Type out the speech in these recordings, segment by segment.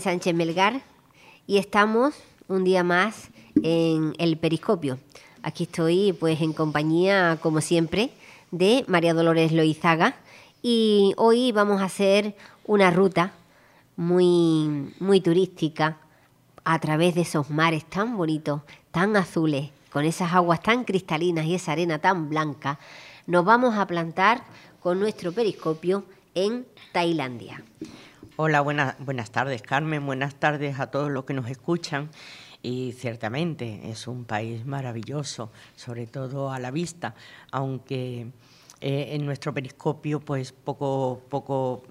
Sánchez Melgar y estamos un día más en el Periscopio. Aquí estoy pues en compañía, como siempre, de María Dolores Loizaga y hoy vamos a hacer una ruta muy, muy turística a través de esos mares tan bonitos, tan azules, con esas aguas tan cristalinas y esa arena tan blanca. Nos vamos a plantar con nuestro periscopio en Tailandia. Hola, buenas, buenas tardes Carmen, buenas tardes a todos los que nos escuchan. Y ciertamente es un país maravilloso, sobre todo a la vista, aunque eh, en nuestro periscopio pues poco, poco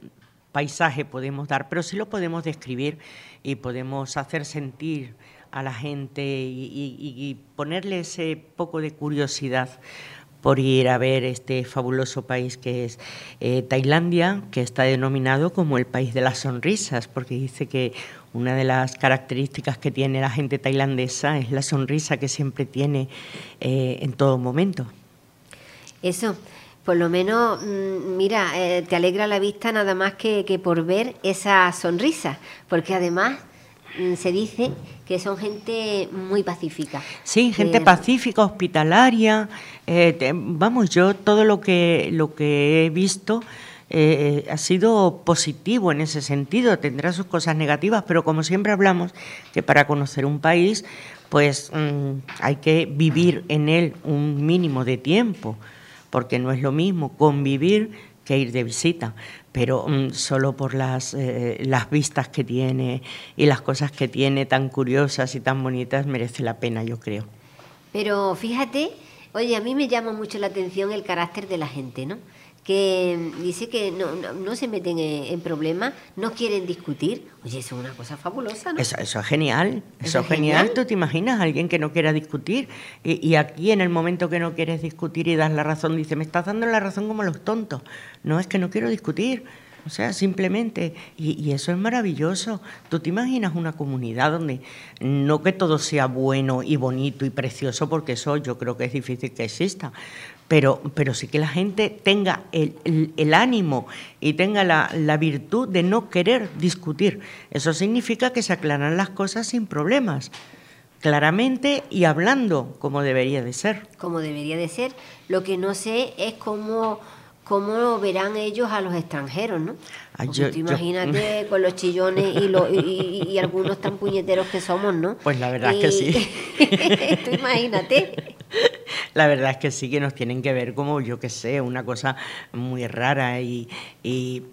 paisaje podemos dar, pero sí lo podemos describir y podemos hacer sentir a la gente y ponerle ese poco de curiosidad por ir a ver este fabuloso país que es eh, Tailandia, que está denominado como el país de las sonrisas, porque dice que una de las características que tiene la gente tailandesa es la sonrisa que siempre tiene eh, en todo momento. Eso, por lo menos, mm, mira, eh, te alegra la vista nada más que, que por ver esa sonrisa, porque además se dice que son gente muy pacífica. Sí, gente pacífica, hospitalaria. Eh, vamos, yo todo lo que, lo que he visto eh, ha sido positivo en ese sentido. Tendrá sus cosas negativas, pero como siempre hablamos, que para conocer un país, pues mm, hay que vivir en él un mínimo de tiempo, porque no es lo mismo convivir que ir de visita pero mm, solo por las, eh, las vistas que tiene y las cosas que tiene tan curiosas y tan bonitas merece la pena, yo creo. Pero fíjate, oye, a mí me llama mucho la atención el carácter de la gente, ¿no? Que dice que no, no, se meten en, problemas, no quieren discutir. Oye, eso es una cosa fabulosa, ¿no? Eso, eso es genial, eso, es genial. ¿Tú te imaginas a alguien que no quiera discutir? Y, y, aquí, en el momento que no quieres discutir y das la razón, dice, me estás dando la razón como los tontos. No, es que no quiero discutir. O sea, simplemente, y, eso es maravilloso. Tú te imaginas una comunidad donde no que todo sea bueno y bonito y precioso, porque eso yo creo que es difícil que exista, pero, pero sí que la gente tenga el, ánimo y tenga la, la, virtud de no querer discutir. Eso significa que se aclaran las cosas sin problemas, claramente y hablando como debería de ser. Como debería de ser. Lo que no sé es cómo cómo verán ellos a los extranjeros, ¿no? imagínate con los chillones y, algunos tan puñeteros que somos, ¿no? Pues la verdad es que sí. tú imagínate. La verdad es que sí que nos tienen que ver como, yo qué sé, una cosa muy rara y, y,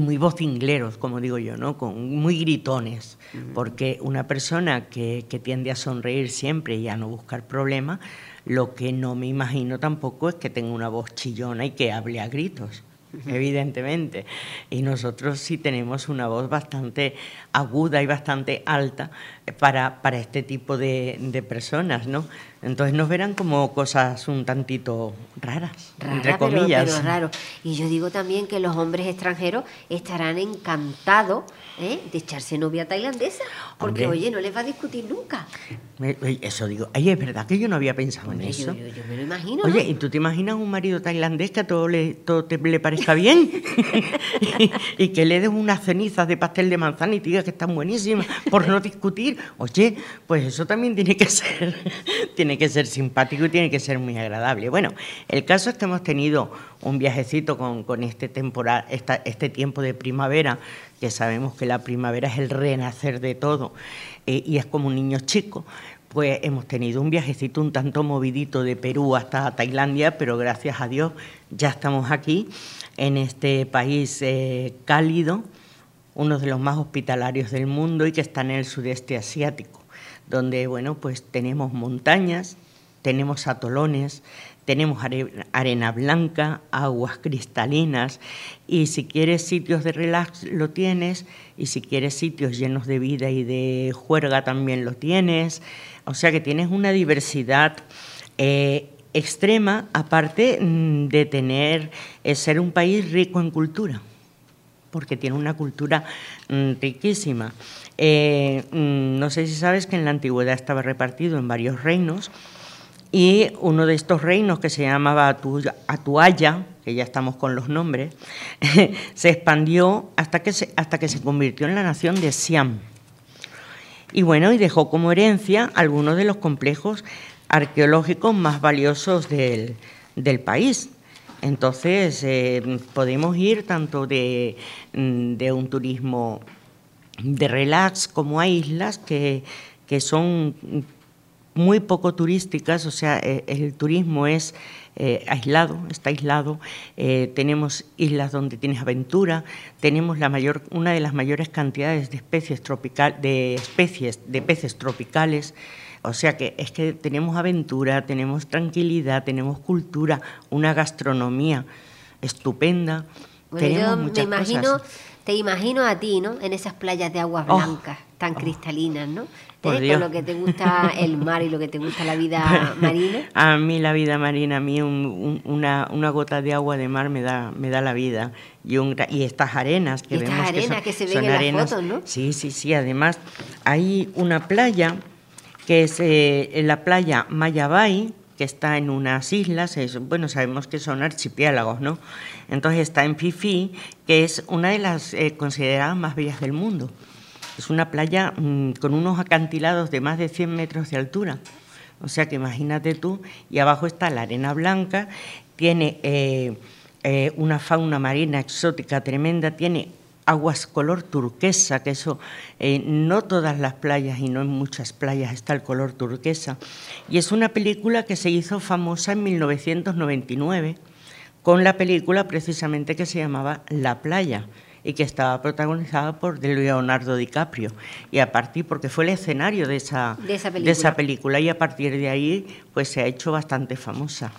muy vocingleros, como digo yo, ¿no? Con, muy gritones, porque una persona que, que tiende a sonreír siempre y a no buscar problemas, lo que no me imagino tampoco es que tenga una voz chillona y que hable a gritos evidentemente. Y nosotros sí tenemos una voz bastante aguda y bastante alta para, para este tipo de, de, personas, ¿no? Entonces nos verán como cosas un tantito raras, entre comillas. Pero, raro. Y yo digo también que los hombres extranjeros estarán encantados ¿eh? de echarse novia tailandesa, porque oye, no les va a discutir nunca. Eso digo, ay, es verdad que yo no había pensado en eso. Yo, me lo imagino. Oye, ¿y tú te imaginas un marido tailandés que a todo le, todo te, le parezca bien? y, que le des unas cenizas de pastel de manzana y te diga que están buenísimas por no discutir. Oye, pues eso también tiene que ser, tiene que ser simpático y tiene que ser muy agradable. Bueno, el caso es que hemos tenido un viajecito con, con este, temporal, esta, este tiempo de primavera, que sabemos que la primavera es el renacer de todo eh, y es como un niño chico. Pues hemos tenido un viajecito un tanto movidito de Perú hasta Tailandia, pero gracias a Dios ya estamos aquí, en este país eh, cálido, uno de los más hospitalarios del mundo y que está en el sudeste asiático, donde bueno, pues tenemos montañas, tenemos atolones, tenemos arena blanca, aguas cristalinas y si quieres sitios de relax lo tienes y si quieres sitios llenos de vida y de juerga también lo tienes. O sea que tienes una diversidad eh, extrema aparte mm, de tener, eh, ser un país rico en cultura porque tiene una cultura mm, riquísima. Eh, mm, no sé si sabes que en la antigüedad estaba repartido en varios reinos y uno de estos reinos que se llamaba Atuaya, que ya estamos con los nombres, se expandió hasta que se, hasta que se convirtió en la nación de Siam. Y bueno, y dejó como herencia algunos de los complejos arqueológicos más valiosos del, país. Entonces, eh, podemos ir tanto de, mm, de, un turismo de relax como a islas que, que son muy poco turísticas, o sea, eh, el turismo es eh, aislado, está aislado. Eh, tenemos islas donde tienes aventura, tenemos la mayor, una de las mayores cantidades de especies tropical, de especies de peces tropicales. O sea que es que tenemos aventura, tenemos tranquilidad, tenemos cultura, una gastronomía estupenda. tenemos yo me imagino, te imagino a ti, ¿no? En esas playas de aguas oh, blancas, tan oh. cristalinas, ¿no? Por lo que te gusta el mar y lo que te gusta la vida marina. A mí la vida marina, a mí una, una, gota de agua de mar me da, me da la vida. Y, y estas arenas que vemos estas arenas que, se ven en las fotos, ¿no? Sí, sí, sí. Además, hay una playa que es eh, la playa Mayabay, que está en unas islas, bueno, sabemos que son archipiélagos, ¿no? Entonces está en Fifi, que es una de las eh, consideradas más bellas del mundo. Es una playa mm, con unos acantilados de más de 100 metros de altura. O sea que imagínate tú, y abajo está la arena blanca, tiene eh, eh, una fauna marina exótica tremenda, tiene aguas color turquesa, que eso eh, no todas las playas y no en muchas playas está el color turquesa. Y es una película que se hizo famosa en 1999 con la película precisamente que se llamaba La playa y que estaba protagonizada por Leonardo DiCaprio. Y a partir, porque fue el escenario de esa, de esa, película. y a partir de ahí pues se ha hecho bastante famosa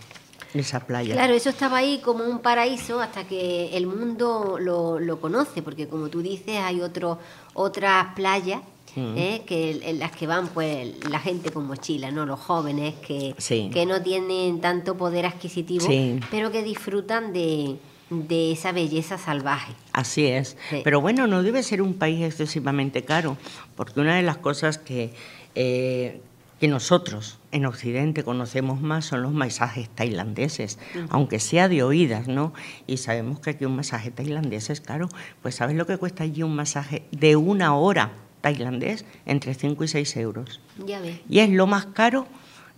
esa playa. Claro, eso estaba ahí como un paraíso hasta que el mundo lo, lo conoce, porque como tú dices, hay otro, otras playas mm. ¿eh? que en las que van pues la gente con mochila, ¿no? Los jóvenes que, que no tienen tanto poder adquisitivo, pero que disfrutan de, de esa belleza salvaje. Así es. Pero bueno, no debe ser un país excesivamente caro, porque una de las cosas que, eh, que nosotros en Occidente conocemos más son los masajes tailandeses, aunque sea de oídas, ¿no? Y sabemos que aquí un masaje tailandés es caro. Pues ¿sabes lo que cuesta allí un masaje de una hora tailandés? Entre 5 y 6 euros. Ya ves. Y es lo más caro,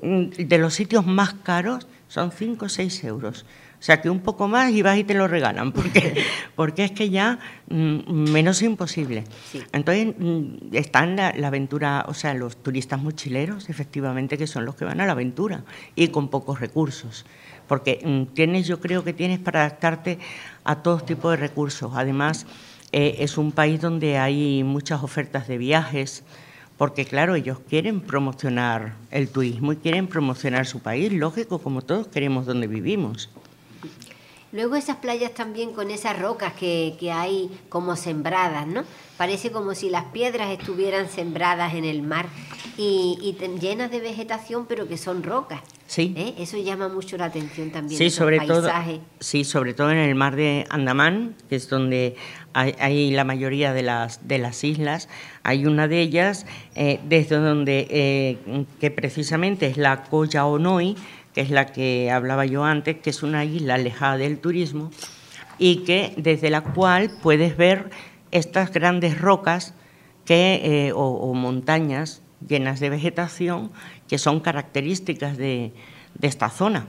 mm, de los sitios más caros, son 5 o 6 euros. O sea, que un poco más y vas y te lo regalan, porque, porque es que ya mm, menos imposible. Entonces, mm, están la, la, aventura, o sea, los turistas mochileros, efectivamente, que son los que van a la aventura y con pocos recursos. Porque mm, tienes, yo creo que tienes para adaptarte a todo tipo de recursos. Además, eh, es un país donde hay muchas ofertas de viajes, porque claro, ellos quieren promocionar el turismo y quieren promocionar su país, lógico, como todos queremos donde vivimos. Luego esas playas también con esas rocas que, hay como sembradas, ¿no? Parece como si las piedras estuvieran sembradas en el mar y, llenas de vegetación, pero que son rocas. Sí. ¿Eh? Eso llama mucho la atención también. Sí, sobre todo. Sí, sobre todo en el mar de Andamán, que es donde hay, la mayoría de las de las islas. Hay una de ellas eh, desde donde eh, que precisamente es la Koya Onoi que es la que hablaba yo antes, que es una isla alejada del turismo y que desde la cual puedes ver estas grandes rocas que, eh, o, montañas llenas de vegetación que son características de, esta zona.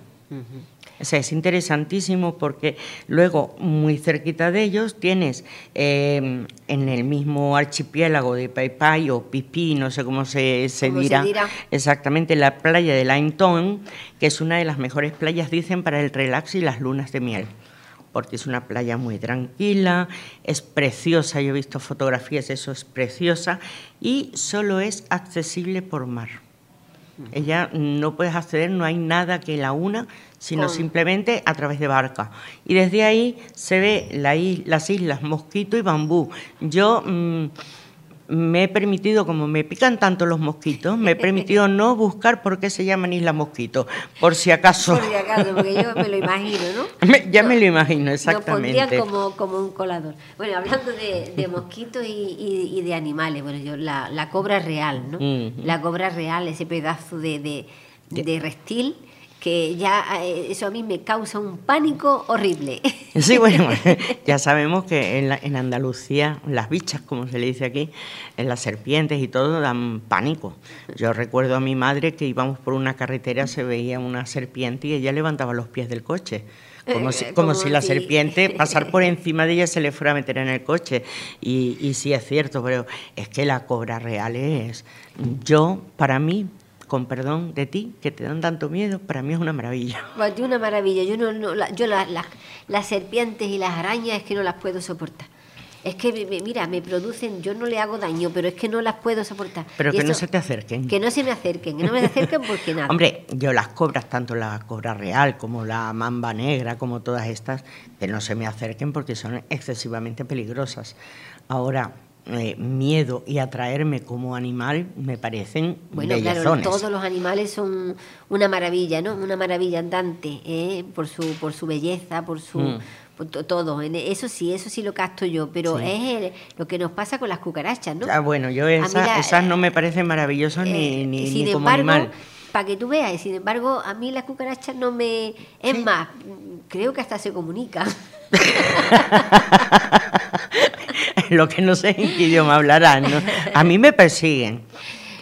O sea, es interesantísimo porque luego, muy cerquita de ellos, tienes em, en el mismo archipiélago de Paipai o Pipi, no sé cómo se, dirá, exactamente, la playa de Lainton, que es una de las mejores playas, dicen, para el relax y las lunas de miel porque es una playa muy tranquila, es preciosa, yo he visto fotografías, eso es preciosa, y solo es accesible por mar. Ella no puedes acceder, no hay nada que la una, sino simplemente a través de barca. Y desde ahí se ve las islas Mosquito y Bambú. Yo mm, me he permitido, como me pican tanto los mosquitos, me he permitido no buscar por qué se llaman Isla Mosquito, por si acaso. Por si acaso, porque yo me lo imagino, ¿no? ya me lo imagino, exactamente. Lo como, como un colador. Bueno, hablando de, mosquitos y, de animales, bueno, yo la, cobra real, ¿no? La cobra real, ese pedazo de, de reptil que ya eh, eso a mí me causa un pánico horrible. Sí, bueno, ya sabemos que en, en, Andalucía las bichas, como se le dice aquí, en las serpientes y todo dan pánico. Yo recuerdo a mi madre que íbamos por una carretera, se veía una serpiente y ella levantaba los pies del coche. Como, si, eh, como, si, la serpiente pasar por encima de ella se le fuera a meter en el coche. Y, y sí es cierto, pero es que la cobra real es... Yo, para mí, con perdón de ti, que te dan tanto miedo, para mí es una maravilla. Para ti una maravilla. Yo, no, no yo las serpientes y las arañas es que no las puedo soportar. Es que, mira, me producen, yo no le hago daño, pero es que no las puedo soportar. Pero que no se te acerquen. Que no se me acerquen, que no me acerquen porque nada. Hombre, yo las cobras, tanto la cobra real como la mamba negra, como todas estas, que no se me acerquen porque son excesivamente peligrosas. Ahora, eh, miedo y atraerme como animal me parecen bueno claro todos los animales son una maravilla no una maravilla andante ¿eh? por su por su belleza por su mm. todo. Eso sí eso sí lo capto yo pero es lo que nos pasa con las cucarachas no ah bueno yo esas no me parecen maravillosas ni, eh, ni, como animal. para que tú veas, sin embargo, a mí las cucarachas no me... Es más, creo que hasta se comunican. lo que no sé en qué idioma hablarán. A mí me persiguen.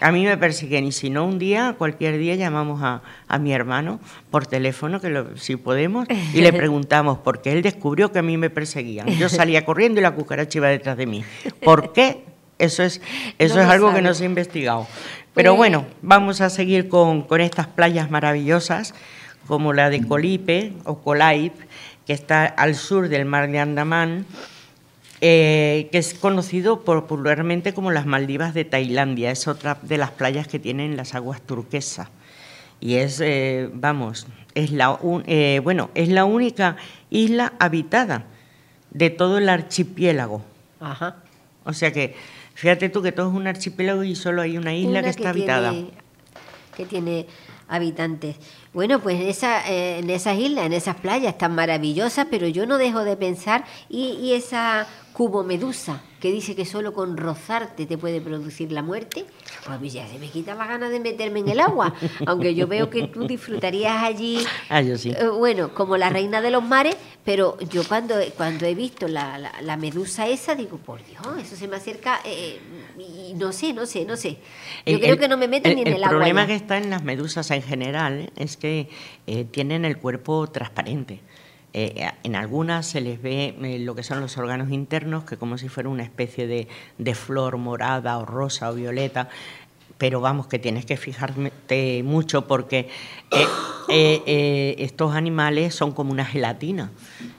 A mí me persiguen y si no un día, cualquier día llamamos a, a mi hermano por teléfono, que lo, si podemos, y le preguntamos por qué él descubrió que a mí me perseguían. Yo salía corriendo y la cucaracha iba detrás de mí. ¿Por qué? Eso es, eso es algo que no se ha investigado. Pero bueno, vamos a seguir con, con estas playas maravillosas, como la de Colipe o Colaip, que está al sur del mar de Andamán eh, que es conocido popularmente como las Maldivas de Tailandia. Es otra de las playas que tienen las aguas turquesas. Y es, eh, vamos, es la, eh, bueno, es la única isla habitada de todo el archipiélago. Ajá. O sea que, fíjate tú que todo es un archipiélago y solo hay una isla que, está habitada. que tiene habitantes. Bueno, pues esa, en esas islas, en esas playas tan maravillosas, pero yo no dejo de pensar, y, y esa Cubo Medusa, que dice que solo con rozarte te puede producir la muerte, pues ya se me quita la gana de meterme en el agua. Aunque yo veo que tú disfrutarías allí, ah, yo sí. Eh, bueno, como la reina de los mares, pero yo cuando, cuando he visto la, la, medusa esa, digo, por Dios, eso se me acerca, eh, y no sé, no sé, no sé. Yo creo que no me meten ni en el, agua. El problema que está en las medusas en general es que eh, tienen el cuerpo transparente. Eh, en algunas se les ve eh, lo que son los órganos internos, que como si fuera una especie de, flor morada o rosa o violeta, pero vamos, que tienes que fijarte mucho porque eh, estos animales son como una gelatina.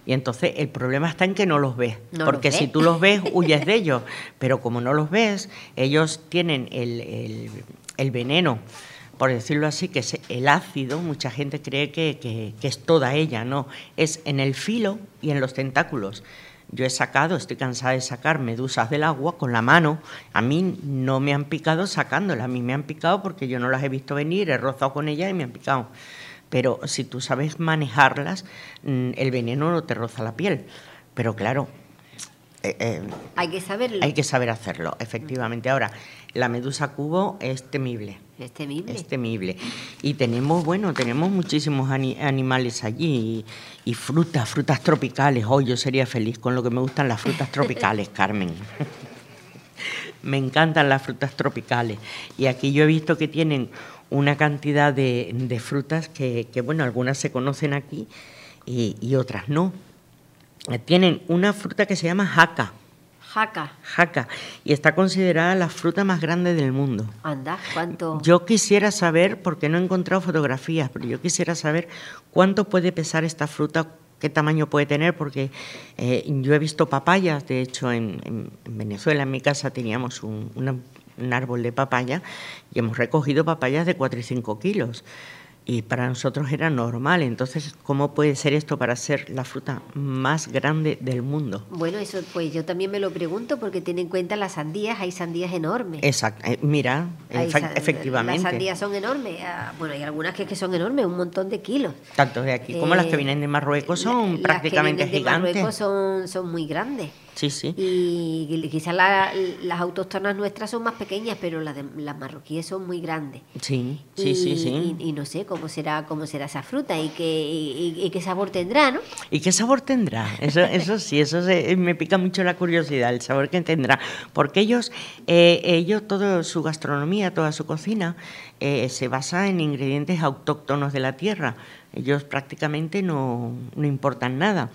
Y entonces el problema está en que no los ves, porque si tú los ves, huyes de ellos, pero como no los ves, ellos tienen el, el veneno por decirlo así, que es el ácido, mucha gente cree que, es toda ella, no, es en el filo y en los tentáculos. Yo he sacado, estoy cansada de sacar medusas del agua con la mano. A mí no me han picado sacándolas, a mí me han picado porque yo no las he visto venir, he rozado con ellas y me han picado. Pero si tú sabes manejarlas, mm, el veneno no te roza la piel. Pero claro, eh, eh, hay que saberlo. Hay que saber hacerlo, efectivamente. Ahora, la medusa cubo es temible. Es temible. Es temible. Y tenemos, bueno, tenemos muchísimos animales allí y, frutas, frutas tropicales. Hoy yo sería feliz con lo que me gustan las frutas tropicales, Carmen. me encantan las frutas tropicales. Y aquí yo he visto que tienen una cantidad de, frutas que, bueno, algunas se conocen aquí y, y otras no. Tienen una fruta que se llama jaca Jaca. Jaca. Y está considerada la fruta más grande del mundo. Anda, ¿cuánto? Yo quisiera saber, porque no he encontrado fotografías, pero yo quisiera saber cuánto puede pesar esta fruta, qué tamaño puede tener, porque eh, yo he visto papayas, de hecho en, Venezuela, en mi casa, teníamos un, un árbol de papaya y hemos recogido papayas de 4 y 5 kilos y para nosotros era normal. Entonces, ¿cómo puede ser esto para ser la fruta más grande del mundo? Bueno, eso pues yo también me lo pregunto porque ten en cuenta las sandías, hay sandías enormes. Exacto, eh, mira, efectivamente. Las sandías son enormes, ah, bueno, hay algunas que, que son enormes, un montón de kilos. Tanto de aquí como las que eh, vienen de Marruecos son prácticamente las que gigantes. De Marruecos son, son muy grandes. Sí, sí. Y quizás las autóctonas nuestras son más pequeñas, pero las, de, las marroquíes son muy grandes. Sí, sí, sí, sí. Y, no sé cómo será cómo será esa fruta y qué, qué sabor tendrá, ¿no? ¿Y qué sabor tendrá? Eso, eso sí, eso me pica mucho la curiosidad, el sabor que tendrá. Porque ellos, eh, ellos toda su gastronomía, toda su cocina, eh, se basa en ingredientes autóctonos de la tierra. Ellos prácticamente no, no importan nada.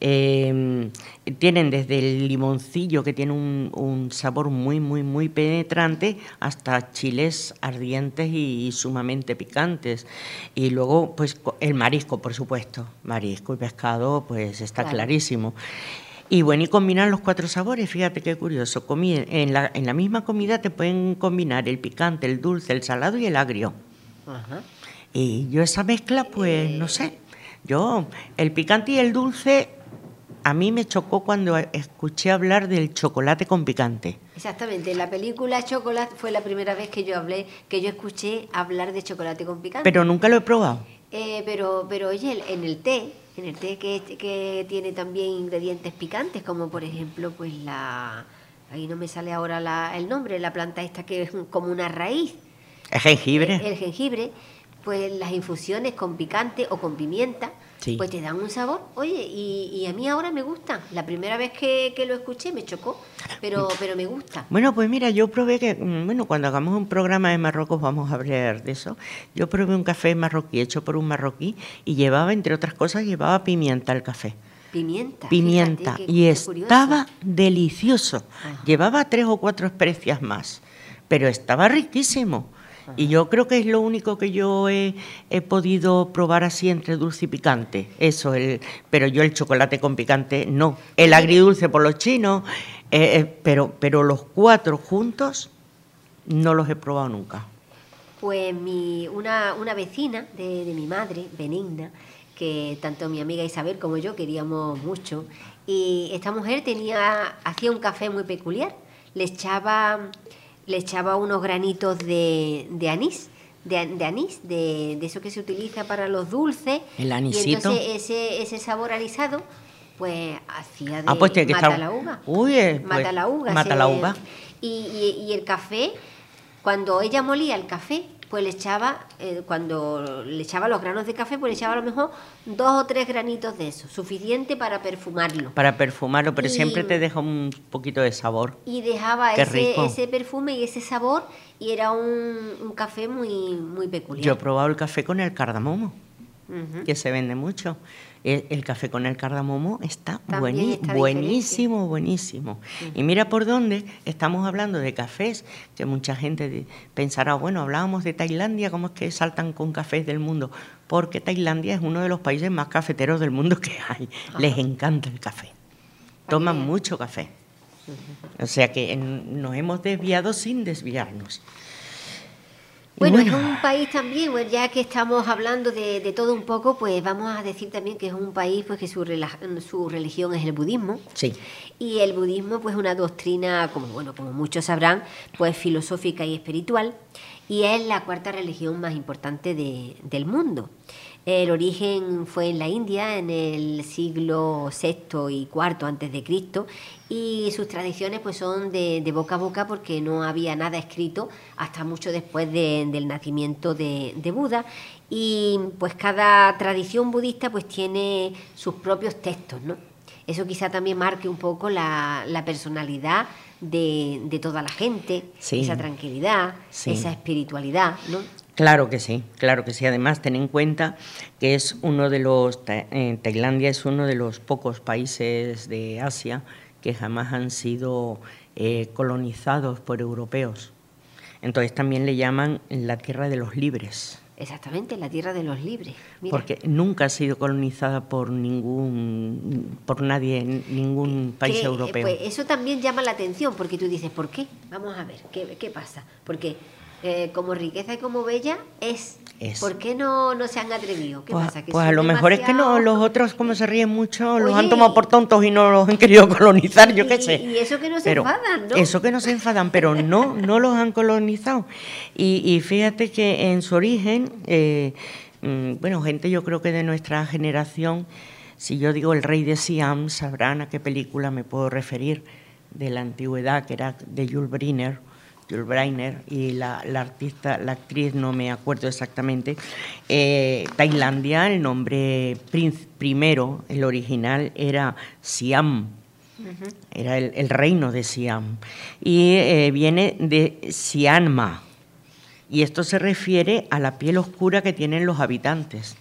Eh, tienen desde el limoncillo, que tiene un, sabor muy, muy, muy penetrante, hasta chiles ardientes y, sumamente picantes. Y luego, pues, el marisco, por supuesto. Marisco y pescado, pues, está clarísimo. Y bueno, y combinar los cuatro sabores, fíjate qué curioso. En la, en la misma comida te pueden combinar el picante, el dulce, el salado y el agrio. Y yo esa mezcla, pues, no sé. Yo, el picante y el dulce a mí me chocó cuando escuché hablar del chocolate con picante. Exactamente, la película Chocolate fue la primera vez que yo hablé, que yo escuché hablar de chocolate con picante. Pero nunca lo he probado. Eh, pero, pero oye, en el té, en el té que, que tiene también ingredientes picantes, como por ejemplo, pues la, ahí no me sale ahora el nombre, la planta esta que es como una raíz. ¿El jengibre? el jengibre, pues las infusiones con picante o con pimienta pues te dan un sabor. Oye, y, a mí ahora me gusta. La primera vez que, lo escuché me chocó, pero, pero me gusta. Bueno, pues mira, yo probé que, mm, bueno, cuando hagamos un programa de Marruecos vamos a hablar de eso. Yo probé un café marroquí hecho por un marroquí y llevaba, entre otras cosas, llevaba pimienta al café. Pimienta. Pimienta. y estaba delicioso. Llevaba tres o cuatro especias más, pero estaba riquísimo. Y yo creo que es lo único que yo he, podido probar así entre dulce y picante. Eso, el, pero yo el chocolate con picante no. El agridulce por los chinos, eh, eh, pero, pero los cuatro juntos no los he probado nunca. Pues mi, una, una vecina de, de mi madre, Benigna, que tanto mi amiga Isabel como yo queríamos mucho, y esta mujer tenía, hacía un café muy peculiar. Le echaba le echaba unos granitos de, de anís, de, anís, de, eso que se utiliza para los dulces. El anisito. Y entonces ese, ese sabor anisado, pues hacía de ah, pues mata la uva. Uy, eh, mata pues, la uva. Mata la uva. y, y el café, cuando ella molía el café, pues le echaba, eh, cuando le echaba los granos de café, pues le echaba a lo mejor dos o tres granitos de eso, suficiente para perfumarlo. Para perfumarlo, pero siempre te deja un poquito de sabor. Y dejaba ese, ese, perfume y ese sabor, y era un, café muy, muy peculiar. Yo he probado el café con el cardamomo, que se vende mucho. El, café con el cardamomo está, buenísimo, buenísimo. Y mira por dónde estamos hablando de cafés, que mucha gente pensará, bueno, hablábamos de Tailandia, ¿cómo es que saltan con cafés del mundo? Porque Tailandia es uno de los países más cafeteros del mundo que hay. Les encanta el café. Toman mucho café. O sea que nos hemos desviado sin desviarnos. Bueno, es un país también, ya que estamos hablando de, todo un poco, pues vamos a decir también que es un país pues que su, su religión es el budismo. Sí. Y el budismo pues es una doctrina, como bueno, como muchos sabrán, pues filosófica y espiritual, y es la cuarta religión más importante del mundo. El origen fue en la India en el siglo VI y IV antes de Cristo y sus tradiciones pues son de, boca a boca porque no había nada escrito hasta mucho después del nacimiento de, Buda y pues cada tradición budista pues tiene sus propios textos, ¿no? Eso quizá también marque un poco la, personalidad de, toda la gente, esa tranquilidad, esa espiritualidad, ¿no? Claro que sí, claro que sí. Además, ten en cuenta que es uno de los, eh, Tailandia es uno de los pocos países de Asia que jamás han sido eh, colonizados por europeos. Entonces también le llaman la tierra de los libres. Exactamente, la tierra de los libres. Porque nunca ha sido colonizada por ningún, por nadie, ningún país europeo. Pues eso también llama la atención, porque tú dices, ¿por qué? Vamos a ver, ¿qué, qué pasa? Porque eh, como riqueza y como bella es. ¿Por qué no, no se han atrevido? ¿Qué pues, pasa? pues a lo mejor es que no, los otros, como se ríen mucho, los han tomado por tontos y no los han querido colonizar, yo qué sé. Y eso que no se enfadan, ¿no? Eso que no se enfadan, pero no, no los han colonizado. Y, fíjate que en su origen, eh, mm, bueno, gente yo creo que de nuestra generación Si yo digo el rey de Siam, sabrán a qué película me puedo referir de la antigüedad, que era de Jules Briner, Jules Breiner, y la, artista, la actriz, no me acuerdo exactamente. Eh, Tailandia, el nombre primero, el original, era Siam, era el, reino de Siam, y eh, viene de Sianma, y esto se refiere a la piel oscura que tienen los habitantes.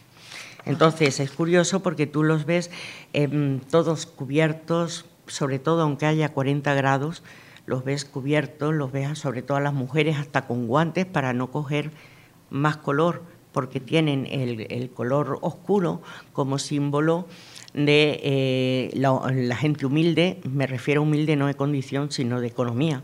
Entonces es curioso porque tú los ves em, todos cubiertos, sobre todo aunque haya 40 grados, los ves cubiertos, los ves sobre todo a las mujeres hasta con guantes para no coger más color, porque tienen el, color oscuro como símbolo de eh, la, gente humilde, me refiero a humilde no de condición, sino de economía.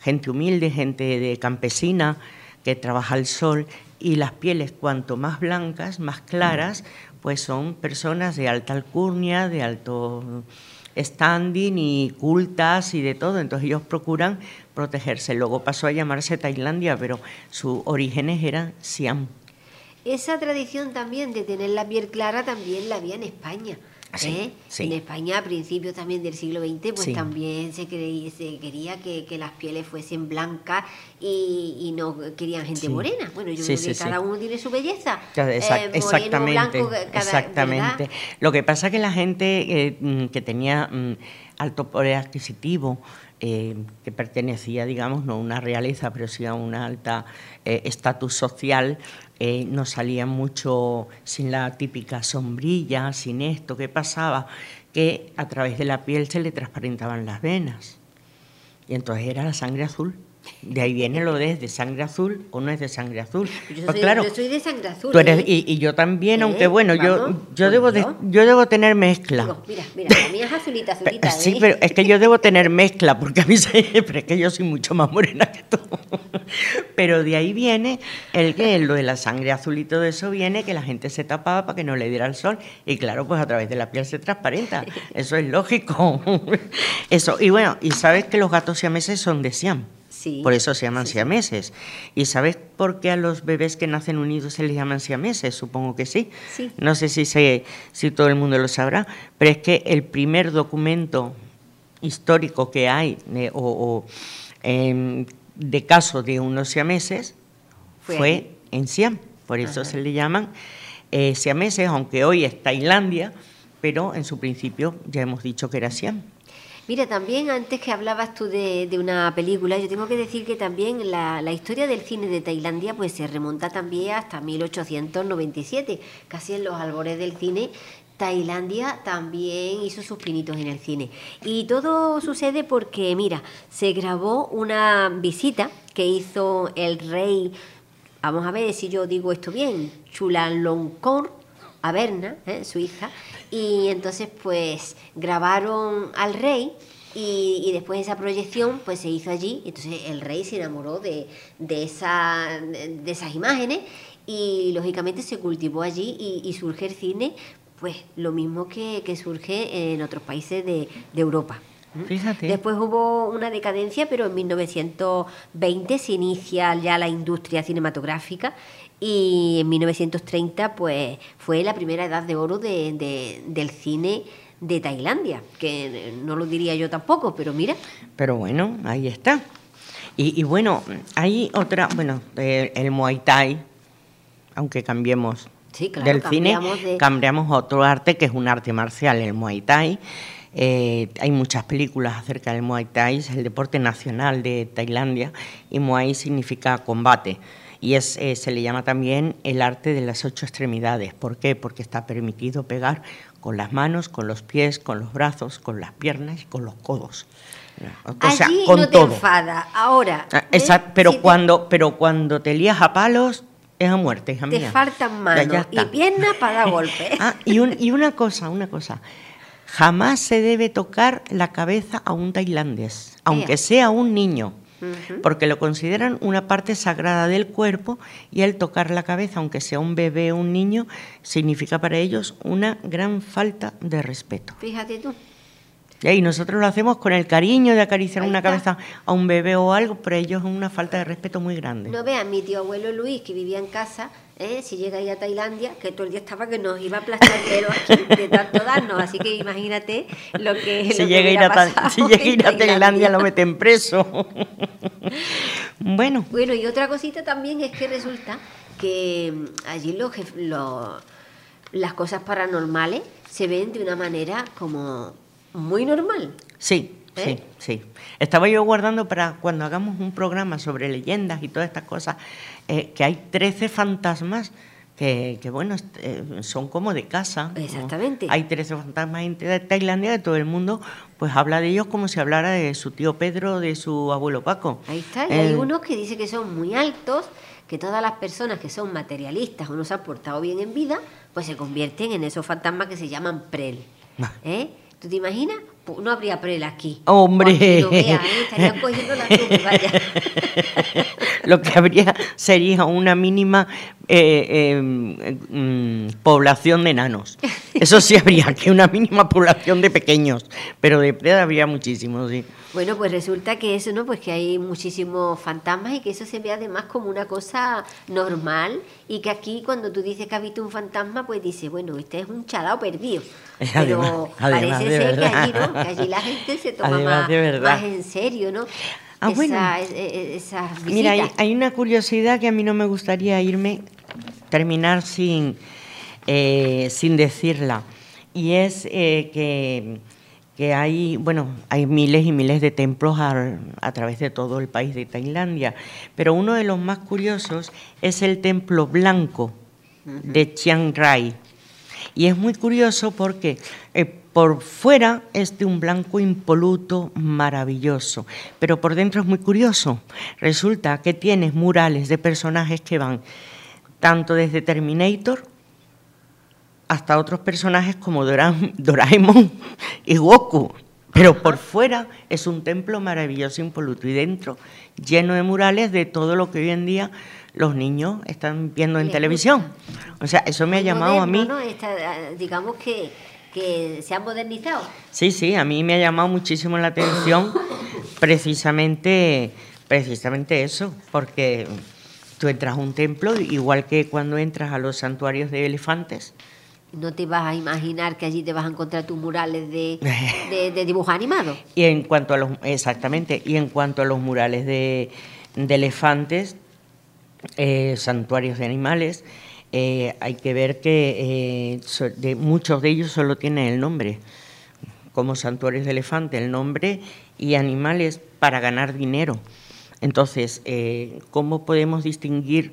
Gente humilde, gente de campesina que trabaja el sol y las pieles cuanto más blancas, más claras, pues son personas de alta alcurnia, de alto standing y cultas y de todo. Entonces ellos procuran protegerse. Luego pasó a llamarse Tailandia, pero sus orígenes eran Siam. Esa tradición también de tener la piel clara también la había en España. ¿Eh? En España, a principios también del siglo XX, pues también se, se quería que, las pieles fuesen blancas y, no querían gente morena. Bueno, yo creo que cada uno tiene su belleza. Eh, exactamente. exactamente. Lo que pasa es que la gente eh, mm, que tenía mm, alto poder adquisitivo, que pertenecía, digamos, no a una realeza, pero sí a un alta estatus social, eh, no salía mucho sin la típica sombrilla, sin esto, ¿qué pasaba? Que a través de la piel se le transparentaban las venas. Y entonces era la sangre azul. De ahí viene lo de, de sangre azul o no es de sangre azul. Yo, pues soy, claro, yo soy de sangre azul. ¿eh? y, yo también, ¿Eh? aunque bueno, yo, yo, debo de, yo debo tener mezcla. mira, mira, la mía es azulita, azulita. Sí, pero es que yo debo tener mezcla, porque a mí siempre es que yo soy mucho más morena que tú. Pero de ahí viene el que lo de la sangre azul y todo eso viene que la gente se tapaba para que no le diera el sol. Y claro, pues a través de la piel se transparenta. Eso es lógico. Eso. Y bueno, y sabes que los gatos siameses son de Siam. Por eso se llaman siameses. ¿Y sabes por qué a los bebés que nacen unidos se les llaman siameses? Supongo que sí. No sé si, si todo el mundo lo sabrá, pero es que el primer documento histórico que hay o, em, de caso de unos siameses fue, en Siam. Por eso se le llaman eh, siameses, aunque hoy es Tailandia, pero en su principio ya hemos dicho que era Siam. Mira, también antes que hablabas tú de, una película, yo tengo que decir que también la, historia del cine de Tailandia pues se remonta también hasta 1897, casi en los albores del cine. Tailandia también hizo sus pinitos en el cine. Y todo sucede porque, mira, se grabó una visita que hizo el rey, vamos a ver si yo digo esto bien, Chulalongkorn a Berna, ¿eh? su hija, y entonces pues grabaron al rey y, después esa proyección pues se hizo allí, entonces el rey se enamoró de, de, esa, de esas imágenes y lógicamente se cultivó allí y, surge el cine pues lo mismo que, surge en otros países de, Europa. Fíjate. Después hubo una decadencia, pero en 1920 se inicia ya la industria cinematográfica y en 1930 pues fue la primera edad de oro de, del cine de Tailandia, que no lo diría yo tampoco, pero mira. Pero bueno, ahí está. Y, bueno, hay otra, bueno, el Muay Thai, aunque cambiemos del cine, cambiamos otro arte que es un arte marcial, el Muay Thai. Eh, hay muchas películas acerca del Muay Thai, es el deporte nacional de Tailandia y Muay significa combate y es, eh, se le llama también el arte de las ocho extremidades. ¿Por qué? Porque está permitido pegar con las manos, con los pies, con los brazos, con las piernas y con los codos. O sea, con no te enfada. Ahora. Ah, ¿eh? pero, cuando, pero cuando te lías a palos, es a muerte, hija Te faltan manos y piernas para dar golpe. Ah, y, y una cosa, una cosa. Jamás se debe tocar la cabeza a un tailandés, aunque sea un niño porque lo consideran una parte sagrada del cuerpo y el tocar la cabeza, aunque sea un bebé o un niño, significa para ellos una gran falta de respeto. Fíjate tú. Y nosotros lo hacemos con el cariño de acariciar una cabeza a un bebé o algo, pero ellos es una falta de respeto muy grande. No vean, mi tío abuelo Luis, que vivía en casa, ¿eh? si llega a ir a Tailandia, que todo el día estaba que nos iba a aplastar el de tanto darnos. Así que imagínate lo que. Si lo que llega, a ir a, pasado si llega a ir a Tailandia lo meten preso. bueno, Bueno, y otra cosita también es que resulta que mm, allí los, las cosas paranormales se ven de una manera como muy normal. sí, ¿Eh? sí, sí. Estaba yo guardando para cuando hagamos un programa sobre leyendas y todas estas cosas, eh, que hay 13 fantasmas que, que, bueno, eh, son como de casa. Exactamente. Hay 13 fantasmas en Ta- Tailandia que todo el mundo pues habla de ellos como si hablara de su tío Pedro, de su abuelo Paco. Ahí está. Y hay unos que dicen que son muy altos, que todas las personas que son materialistas o no se han portado bien en vida, pues se convierten en esos fantasmas que se llaman prel. Ah. ¿Eh? ¿Tú te imaginas? No habría prel aquí. Hombre. Lo ¿eh? Estarían cogiendo la vaya. Lo que habría sería una mínima eh, eh, mm, población de enanos. Eso sí habría, que una mínima población de pequeños, pero de preda habría muchísimos, sí. Bueno, pues resulta que eso, ¿no? Pues que hay muchísimos fantasmas y que eso se ve además como una cosa normal y que aquí cuando tú dices que has visto un fantasma, pues dices, bueno, este es un chalao perdido. Pero Además- parece ser que allí, ¿no? Que allí la gente se toma Además más, en serio, ¿no? Ah, Esa- bueno. es- es- esas visitas. Mira, hay, hay una curiosidad que a mí no me gustaría irme, terminar sin, eh, sin decirla, y es eh, que, que hay, bueno, hay miles y miles de templos a, a través de todo el país de Tailandia, pero uno de los más curiosos es el templo blanco de Chiang Rai. Y es muy curioso porque eh, por fuera es de un blanco impoluto maravilloso, pero por dentro es muy curioso. Resulta que tienes murales de personajes que van tanto desde Terminator hasta otros personajes como Dora- Doraemon y Goku. Pero por fuera es un templo maravilloso impoluto y dentro lleno de murales de todo lo que hoy en día los niños están viendo en Les televisión. O sea, eso me ha llamado a mí. Esta, digamos que, que se han modernizado. Sí, sí, a mí me ha llamado muchísimo la atención precisamente, precisamente eso, porque tú entras a un templo, igual que cuando entras a los santuarios de elefantes, No te vas a imaginar que allí te vas a encontrar tus murales de, de, de dibujos animados. y en cuanto a los, exactamente, y en cuanto a los murales de, de elefantes, eh, santuarios de animales, eh, hay que ver que eh, de, muchos de ellos solo tienen el nombre, como santuarios de elefante, el nombre y animales para ganar dinero. Entonces, eh, ¿cómo podemos distinguir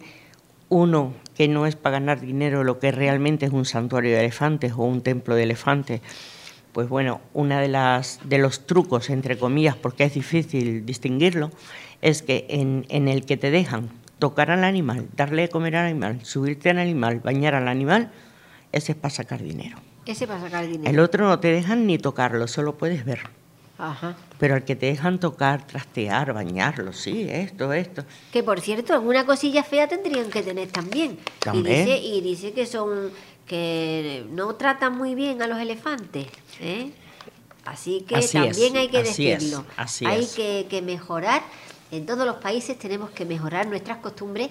uno que no es para ganar dinero lo que realmente es un santuario de elefantes o un templo de elefantes? Pues bueno, una de las de los trucos entre comillas, porque es difícil distinguirlo, es que en, en el que te dejan tocar al animal, darle de comer al animal, subirte al animal, bañar al animal, ese es para sacar dinero. Ese para sacar dinero. El otro no te dejan ni tocarlo, solo puedes ver. Ajá. Pero al que te dejan tocar, trastear, bañarlo, sí, esto, esto. Que por cierto, alguna cosilla fea tendrían que tener también. Y También. dice, y dice que son que no tratan muy bien a los elefantes. ¿eh? Así que Así también es, hay que así es, decirlo. así hay es. Que, que mejorar. En todos los países tenemos que mejorar nuestras costumbres.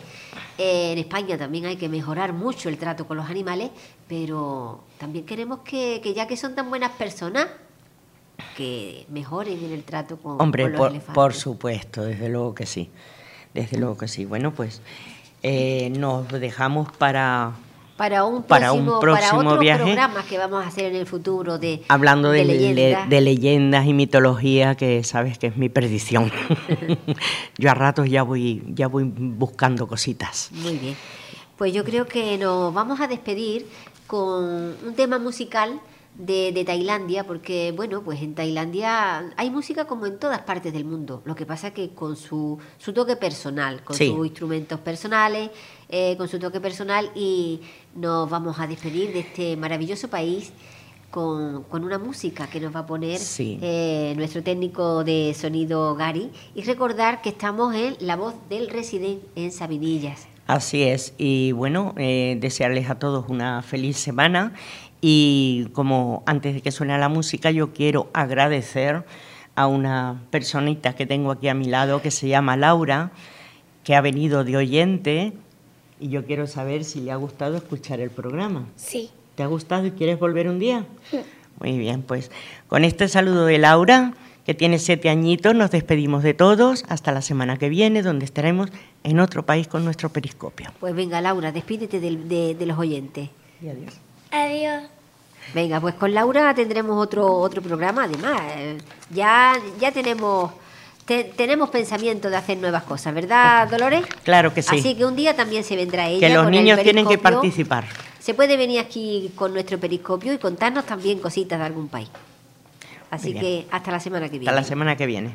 Eh, en España también hay que mejorar mucho el trato con los animales, pero también queremos que, que ya que son tan buenas personas, que mejoren en el trato con, Hombre, con los por, elefantes. por supuesto, desde luego que sí. Desde luego que sí. Bueno, pues eh, nos dejamos para para un para un próximo, para, próximo otros viaje. programas que vamos a hacer en el futuro de hablando de, le- leyendas. de leyendas y mitología, que sabes que es mi perdición. Yo a ratos ya voy, ya voy buscando cositas. Muy bien. Pues yo creo que nos vamos a despedir con un tema musical de, de Tailandia, porque bueno, pues en Tailandia hay música como en todas partes del mundo. Lo que pasa que con su, su toque personal, con Sí. sus instrumentos personales, eh, con su toque personal, y nos vamos a despedir de este maravilloso país. Con, con una música que nos va a poner Sí. eh, nuestro técnico de sonido Gary y recordar que estamos en La Voz del Resident en Sabinillas. Así es. Y bueno, eh, desearles a todos una feliz semana. Y como antes de que suene la música, yo quiero agradecer a una personita que tengo aquí a mi lado que se llama Laura, que ha venido de oyente y yo quiero saber si le ha gustado escuchar el programa. Sí. ¿Te ha gustado y quieres volver un día? Muy bien, pues con este saludo de Laura, que tiene siete añitos, nos despedimos de todos hasta la semana que viene, donde estaremos en otro país con nuestro periscopio. Pues venga, Laura, despídete del- de, de los oyentes. Y adiós. Adiós. Venga, pues con Laura tendremos otro otro programa. Además, eh, ya ya tenemos te- tenemos pensamiento de hacer nuevas cosas, ¿verdad, Dolores? Claro que sí. Así que un día también se vendrá ella. que los con el niños tienen que participar. Se puede venir aquí con nuestro periscopio y contarnos también cositas de algún país. Así que hasta la semana que viene. Hasta la semana que viene.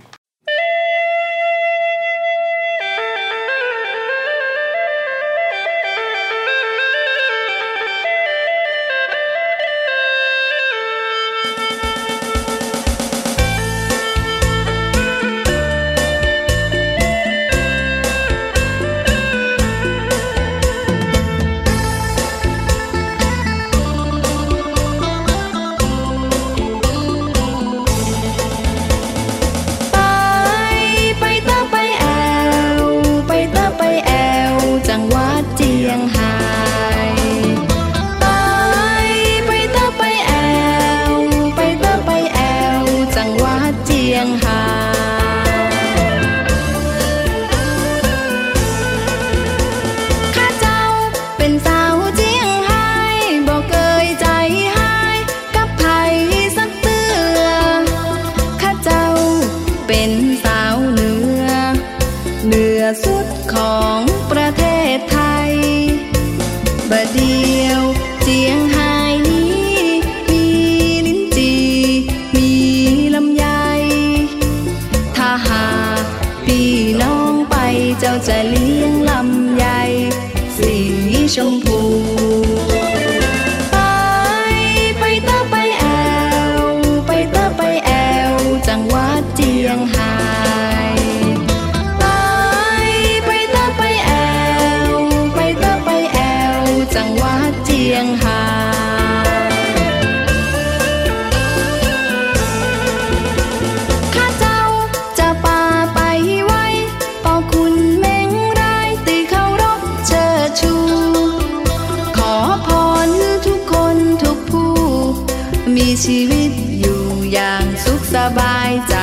ชีวิตอยู่อย่างสุขสบายใจ